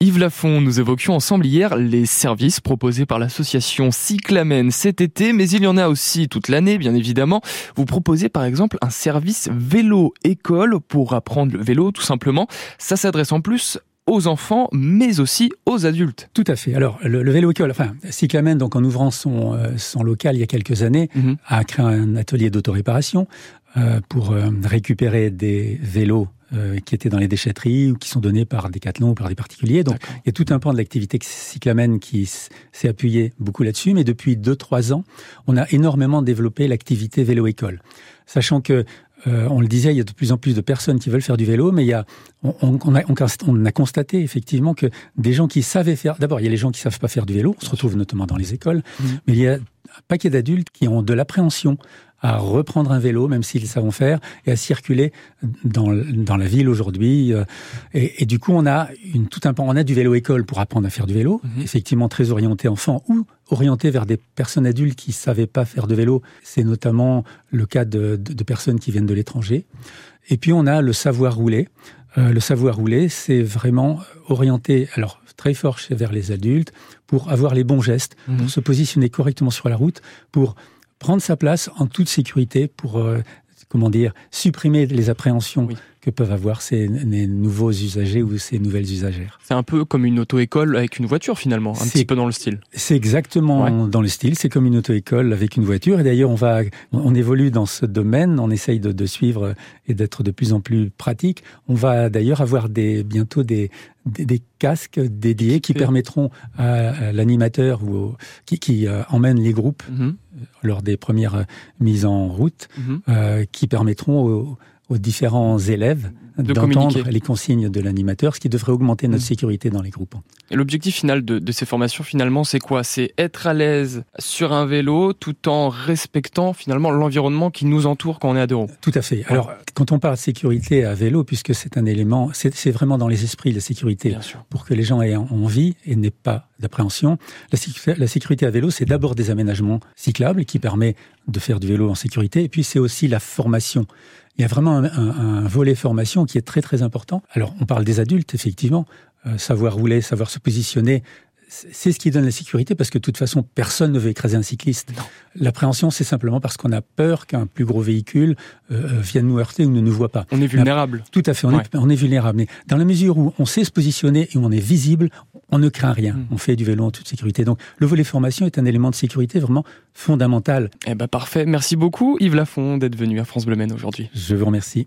Yves Lafont, nous évoquions ensemble hier les services proposés par l'association Cyclamen cet été, mais il y en a aussi toute l'année, bien évidemment. Vous proposez par exemple un service vélo-école pour apprendre le vélo, tout simplement. Ça s'adresse en plus aux enfants, mais aussi aux adultes. Tout à fait. Alors, le, vélo-école, enfin, Cyclamen, donc en ouvrant son, euh, son local il y a quelques années, mhm. a créé un atelier d'autoréparation pour euh, récupérer des vélos euh, qui étaient dans les déchetteries ou qui sont donnés par Decathlon ou par des particuliers. Donc il y a tout un pan de l'activité cyclamène qui s'est appuyé beaucoup là-dessus. Mais depuis 2-3 ans, on a énormément développé l'activité vélo-école. Sachant que euh, on le disait, il y a de plus en plus de personnes qui veulent faire du vélo, mais il y a, on, on, a, on, a, constaté effectivement que des gens qui savaient faire. D'abord, il y a les gens qui savent pas faire du vélo. On se retrouve notamment dans les écoles, mmh. mais il y a un paquet d'adultes qui ont de l'appréhension à reprendre un vélo, même s'ils savent faire, et à circuler dans, dans la ville aujourd'hui. Euh, et, et, du coup, on a une, tout un pan. On a du vélo-école pour apprendre à faire du vélo, mhm. effectivement très orienté enfant ou orienté vers des personnes adultes qui savaient pas faire de vélo. C'est notamment le cas de, de, de personnes qui viennent de l'étranger. Et puis, on a le savoir rouler. Euh, le savoir rouler, c'est vraiment orienté, alors très fort vers les adultes, pour avoir les bons gestes, pour mhm. se positionner correctement sur la route, pour prendre sa place en toute sécurité pour, euh, comment dire, supprimer les appréhensions que peuvent avoir ces, nouveaux usagers ou ces nouvelles usagères. C'est un peu comme une auto-école avec une voiture finalement, un petit peu dans le style. C'est exactement dans le style, c'est comme une auto-école avec une voiture. Et d'ailleurs, on va, on évolue dans ce domaine, on essaye de, de suivre et d'être de plus en plus pratique. On va d'ailleurs avoir des, bientôt des, des, casques dédiés qui permettront à, l'animateur ou qui, qui euh, emmène les groupes mhm. lors des premières mises en route, mhm. euh, qui permettront aux aux différents élèves d'entendre les consignes de l'animateur, ce qui devrait augmenter notre mm. sécurité dans les groupes. Et l'objectif final de, de, ces formations, finalement, c'est quoi? C'est être à l'aise sur un vélo tout en respectant finalement l'environnement qui nous entoure quand on est à deux roues. Tout à fait. Alors, quand on parle de sécurité à vélo, puisque c'est un élément, c'est vraiment dans les esprits la sécurité, pour que les gens aient envie et n'aient pas d'appréhension. La, la sécurité à vélo, c'est d'abord des aménagements cyclables qui permet de faire du vélo en sécurité, et puis c'est aussi la formation il y a vraiment un, un, volet formation qui est très très important. Alors on parle des adultes, effectivement, euh, savoir rouler, savoir se positionner, c'est ce qui donne la sécurité parce que de toute façon, personne ne veut écraser un cycliste. L'appréhension, c'est simplement parce qu'on a peur qu'un plus gros véhicule euh, euh, vienne nous heurter ou ne nous voit pas. On est vulnérable. Tout à fait, on, est, on est, vulnérable. Mais dans la mesure où on sait se positionner et où on est visible, on ne craint rien. Hmm. On fait du vélo en toute sécurité. Donc le volet formation est un élément de sécurité vraiment fondamental. Eh ben parfait. Merci beaucoup Yves Lafont d'être venu à France Bleu aujourd'hui. Je vous remercie.